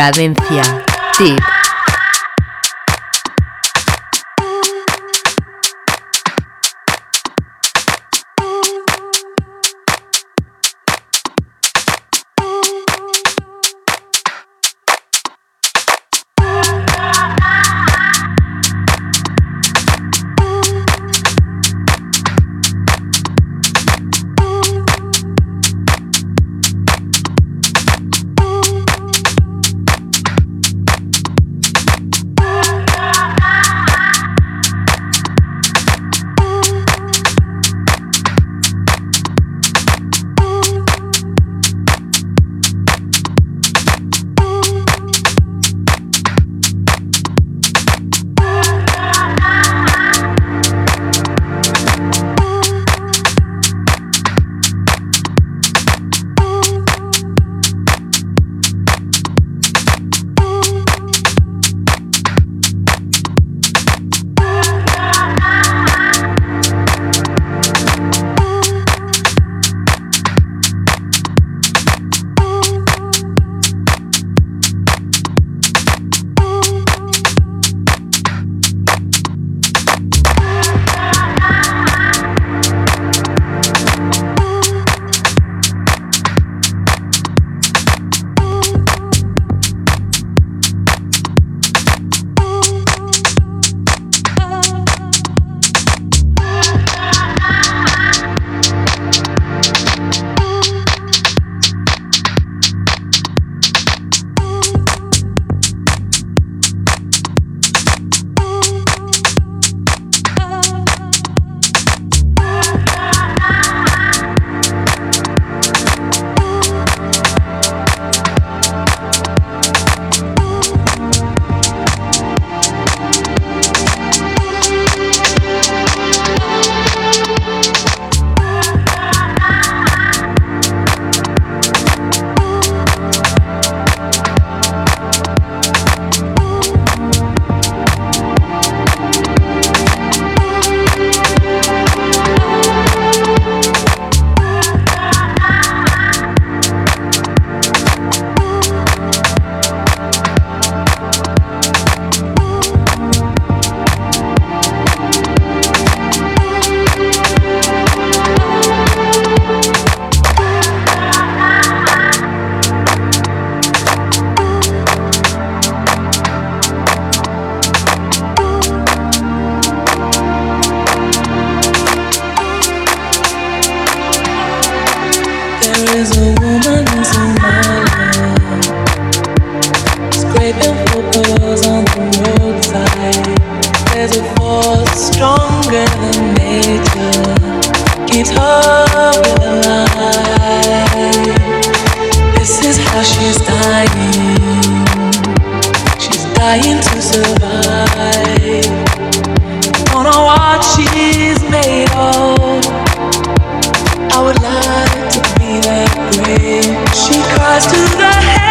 Cadencia Deep. Waving on the roadside. There's a force stronger than nature. Keeps her alive. This is how she's dying. She's dying to survive. She's made of. I would like to be that. She cries to the head.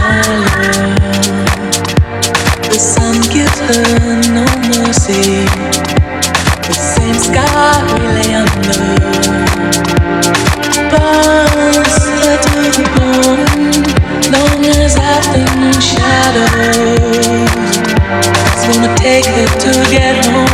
heaven, no mercy. The same sky we lay under. Burns set to the bone, long as afternoon shadows. It's gonna take it to get home.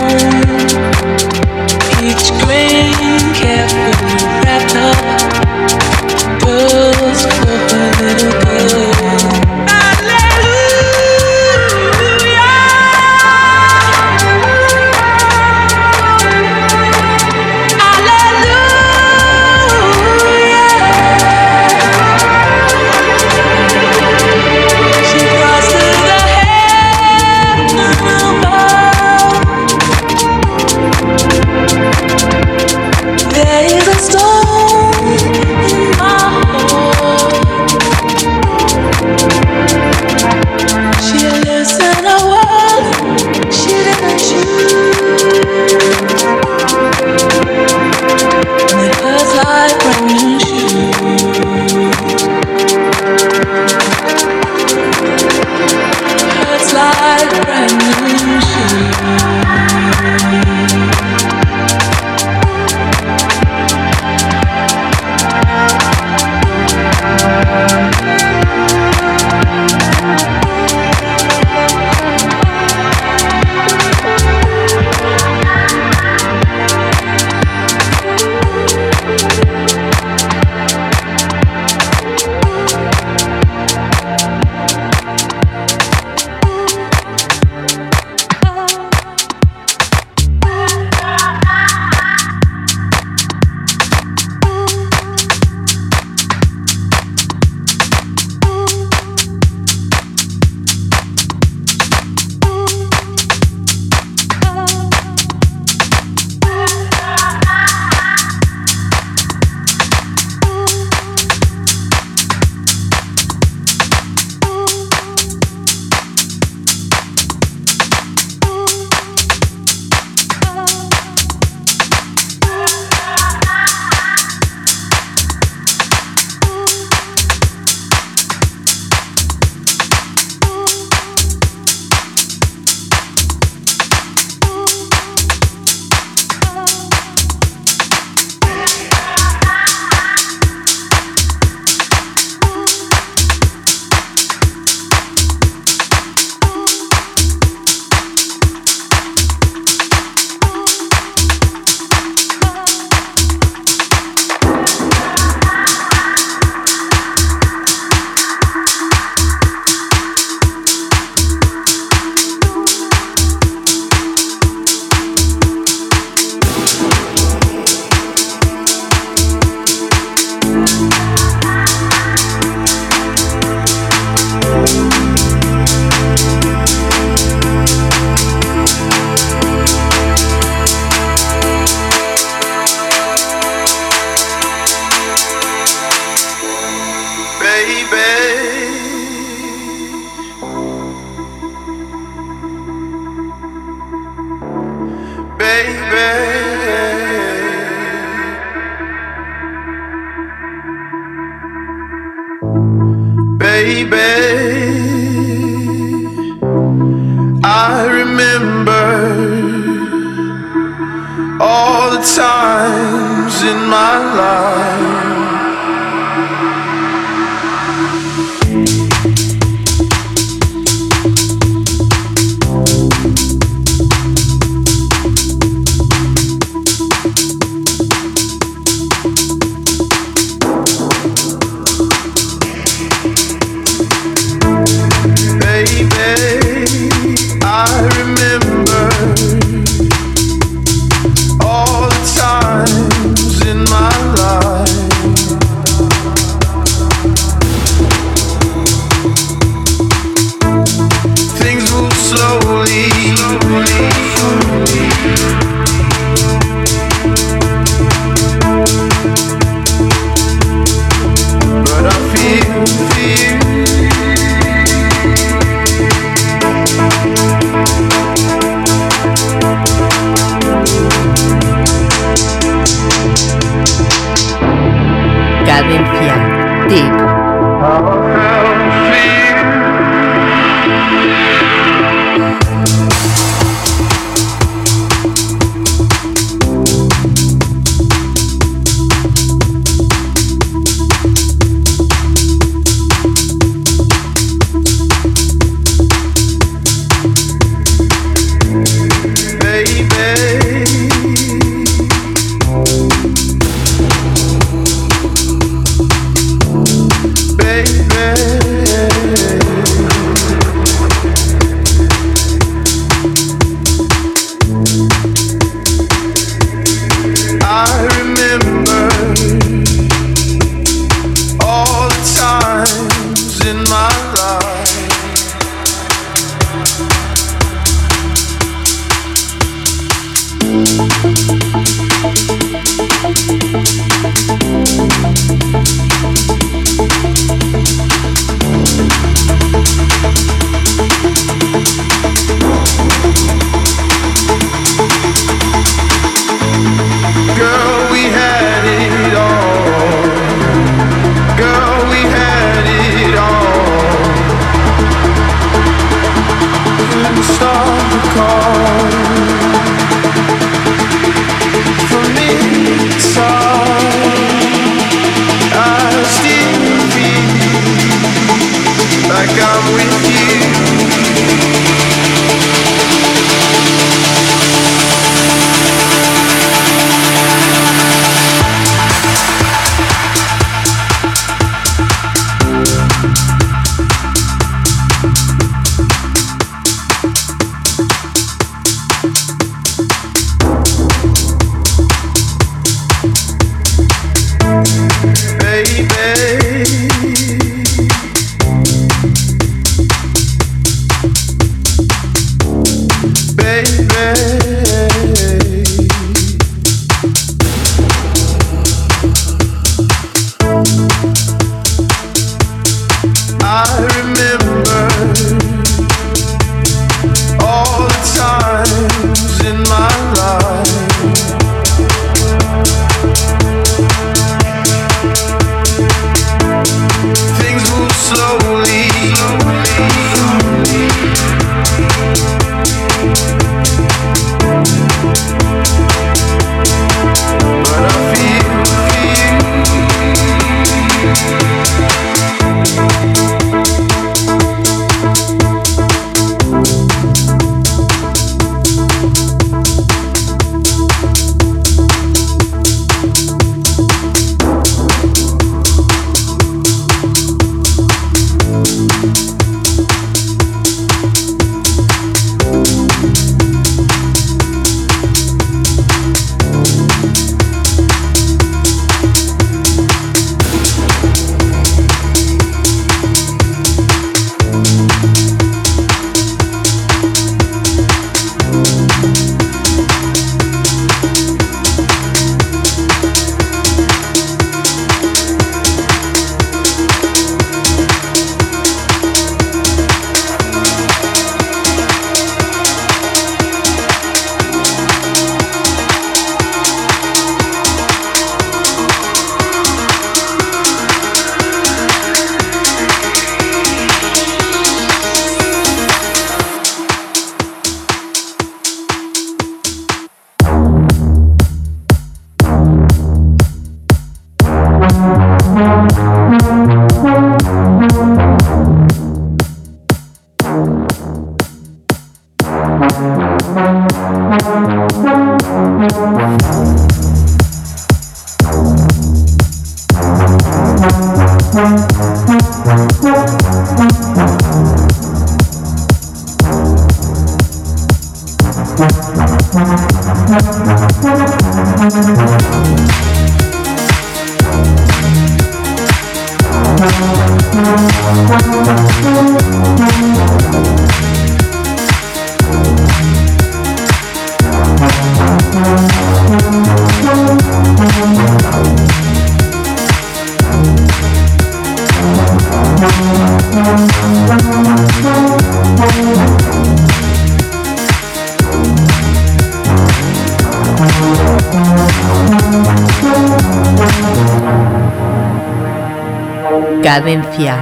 Cadencia.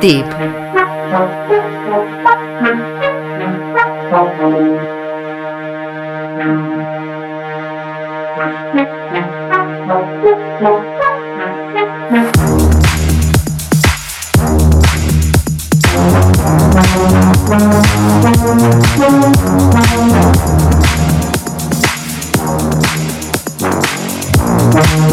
Tip. Thank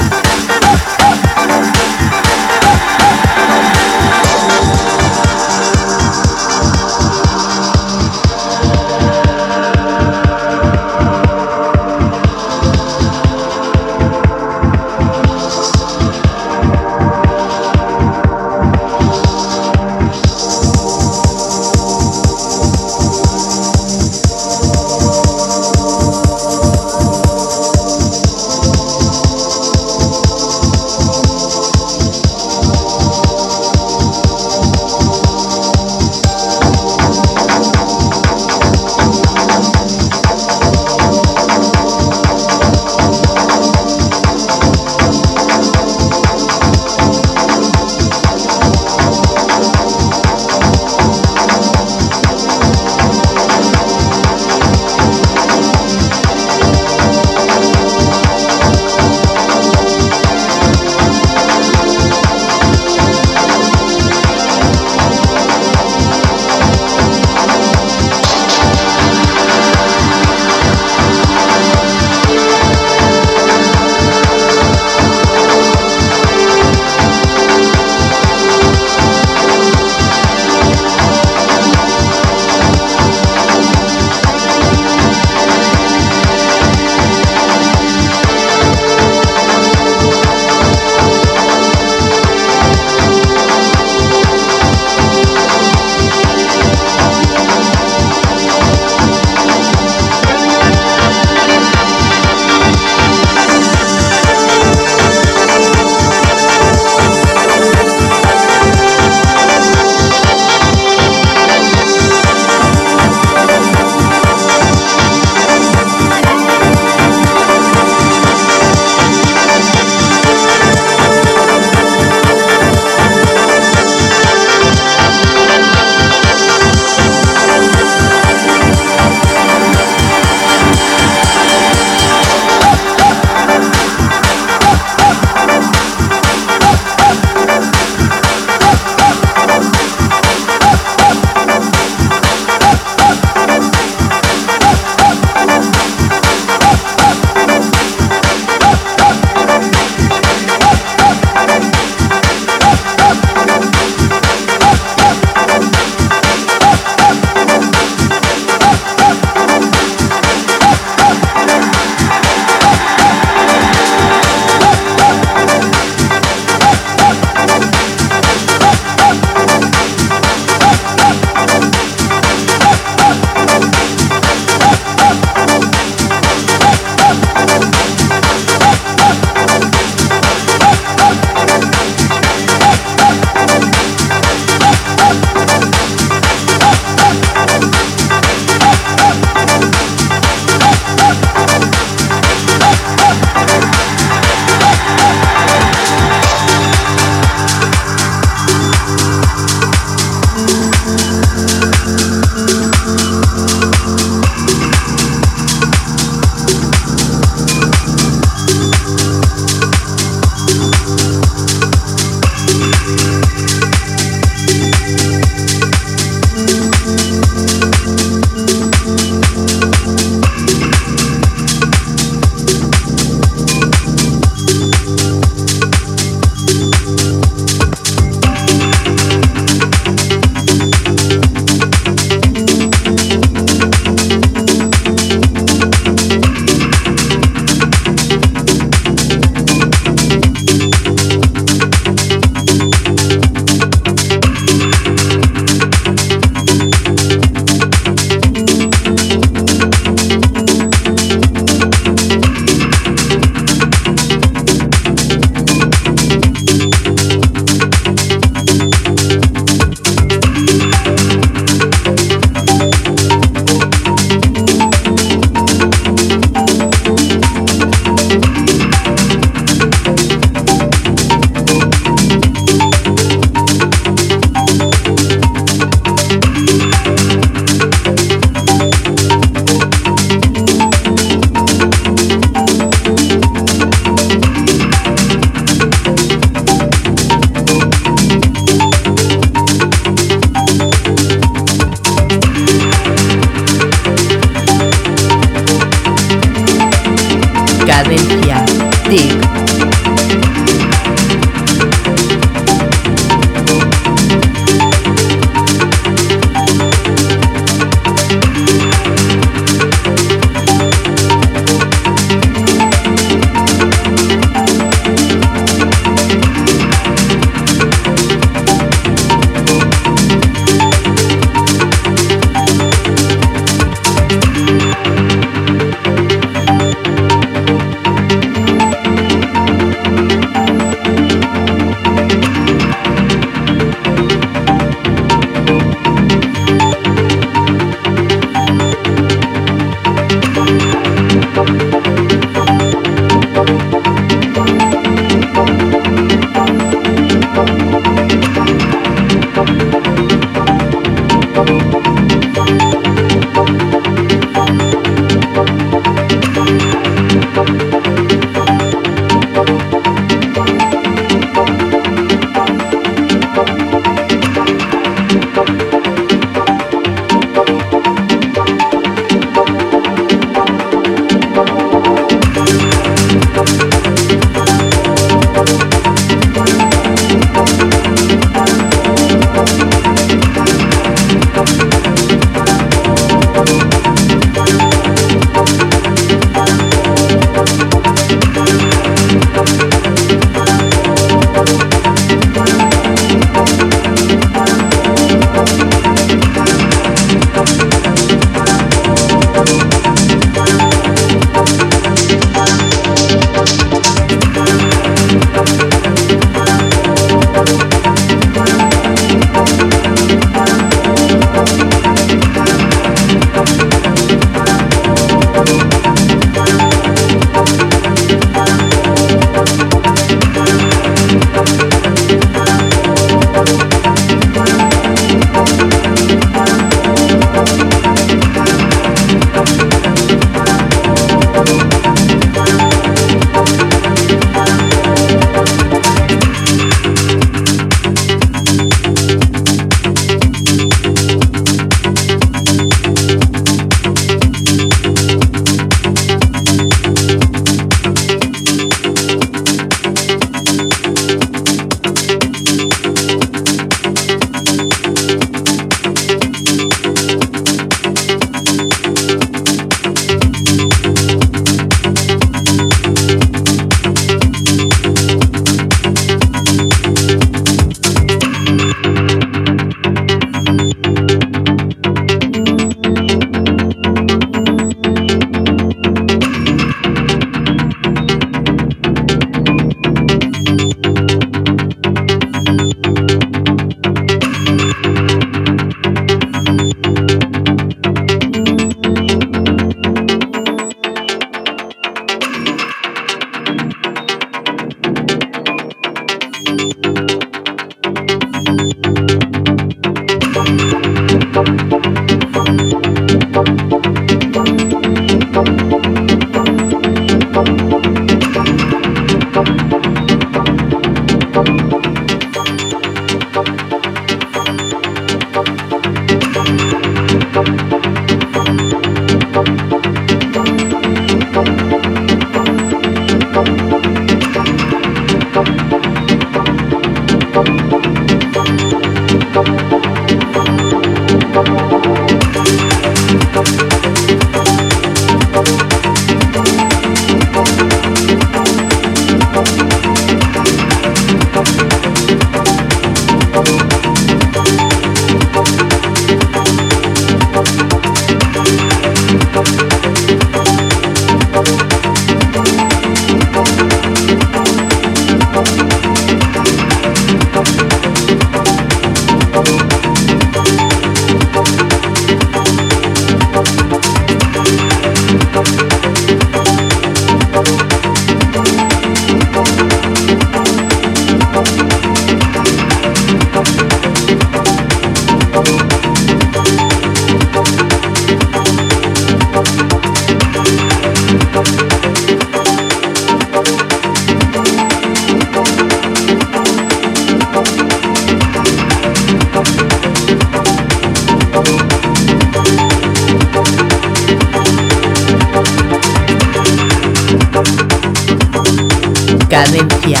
Cadencia.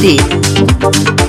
Deep.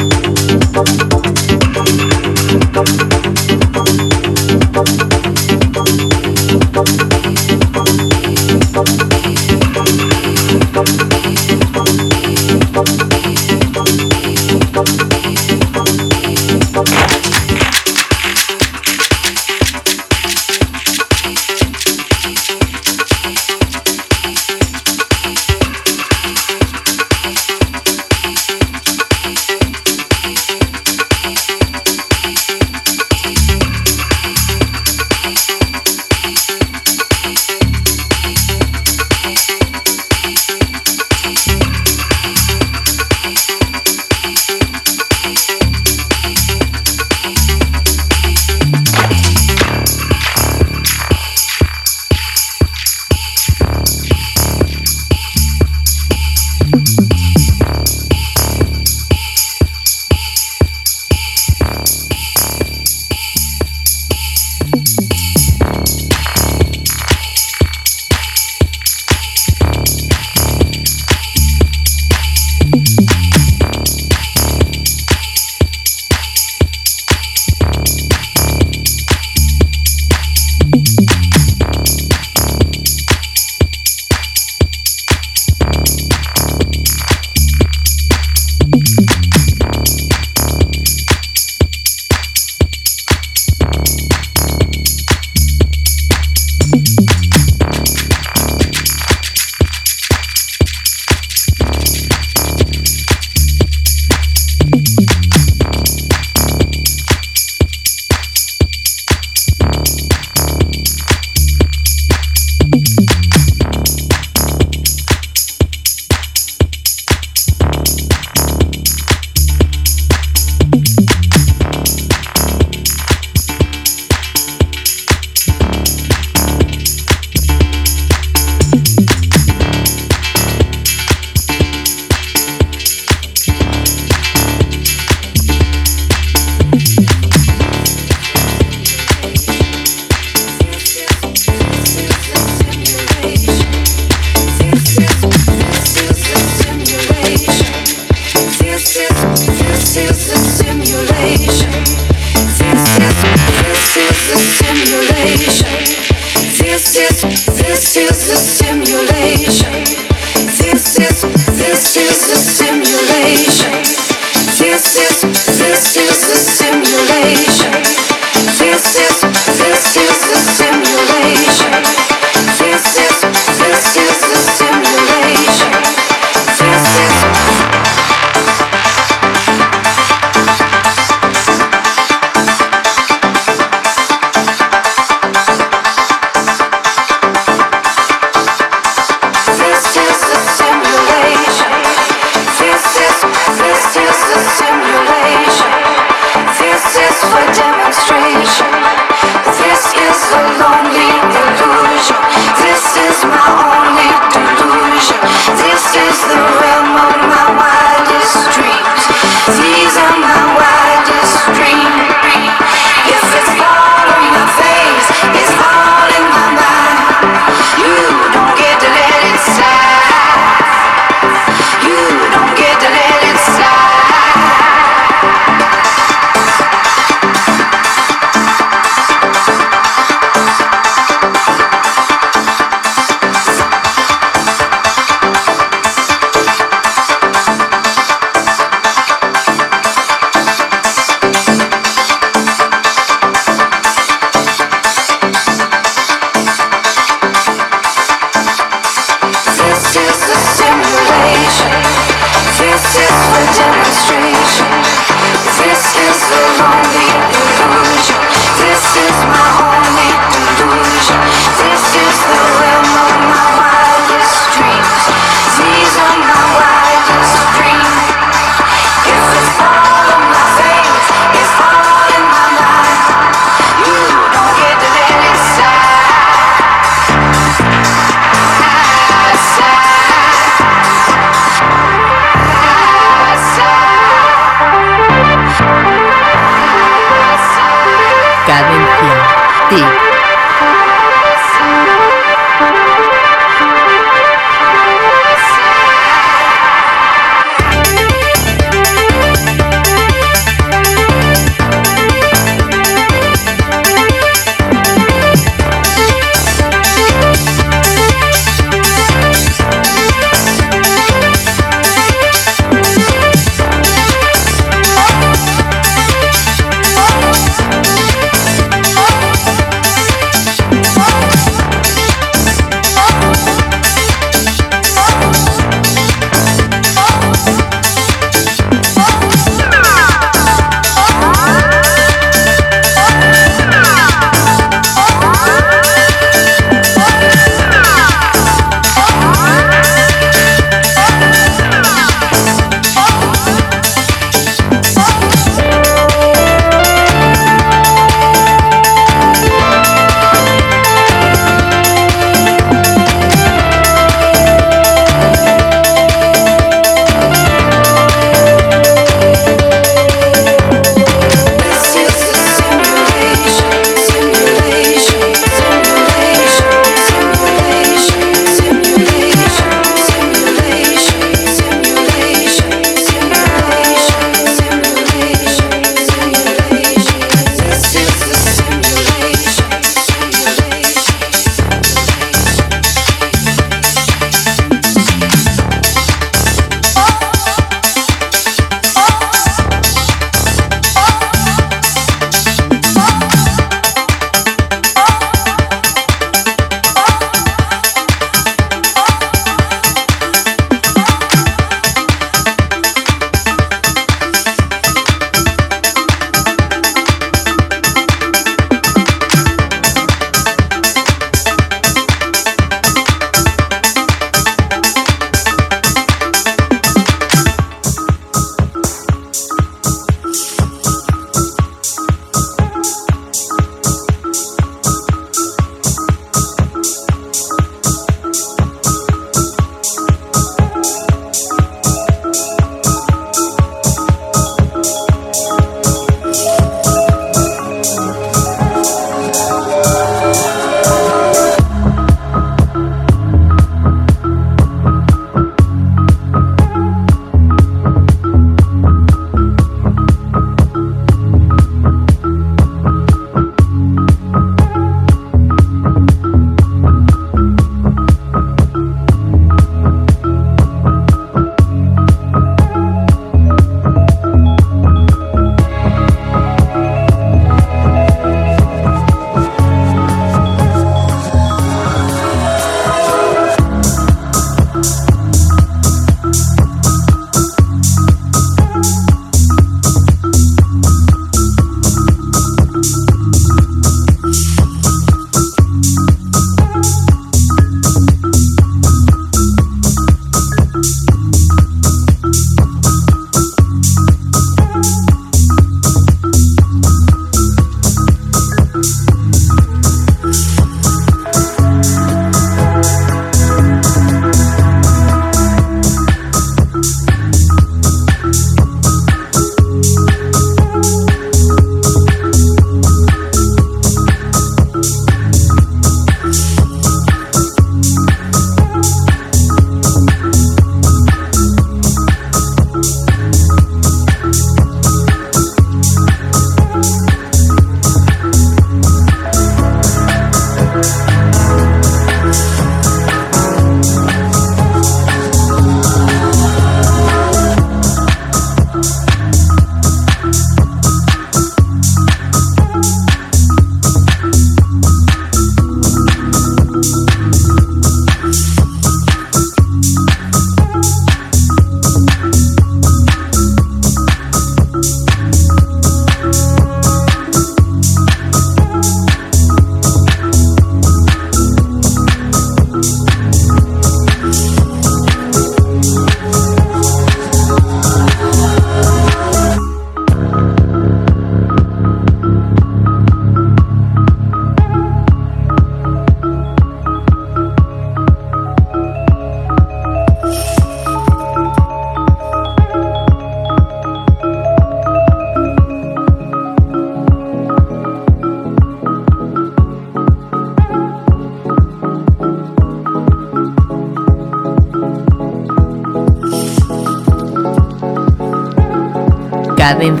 Cadencia.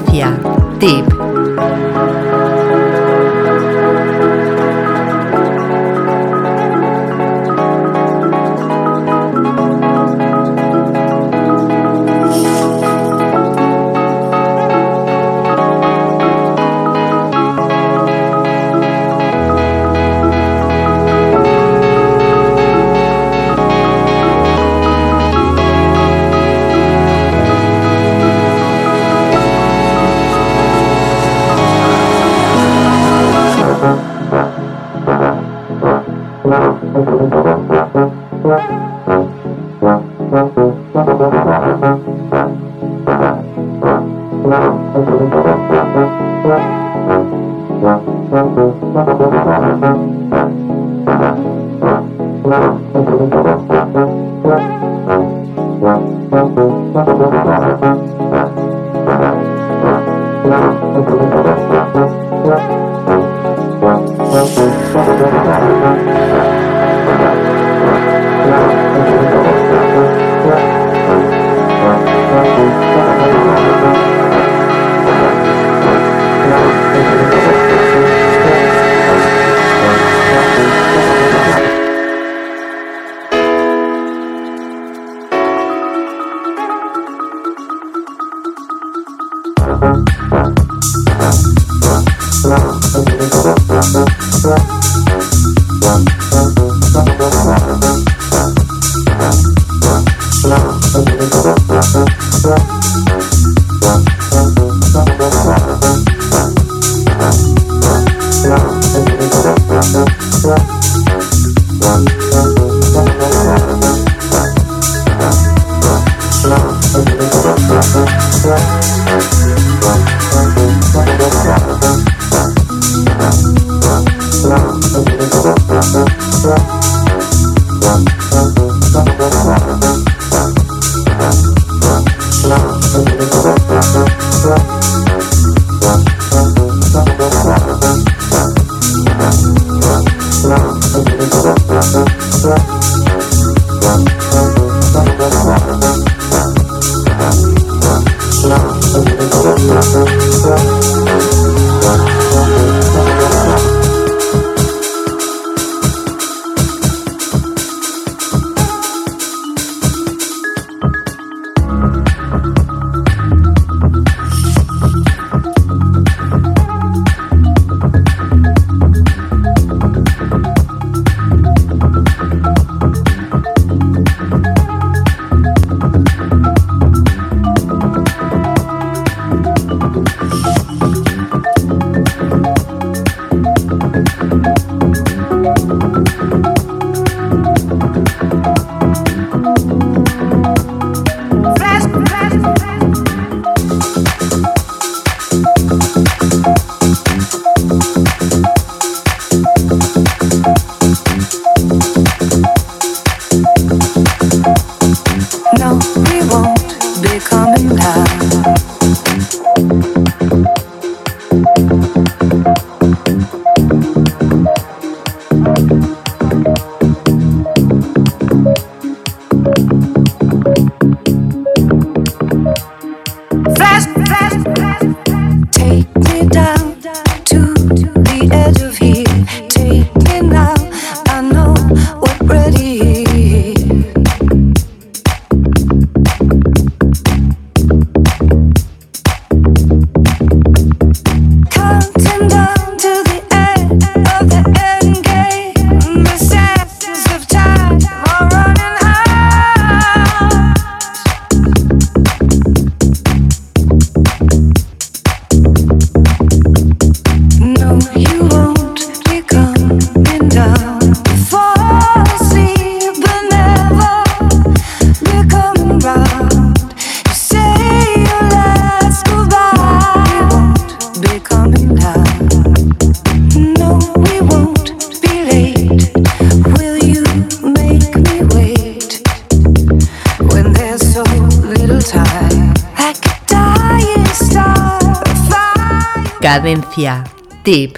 Tip.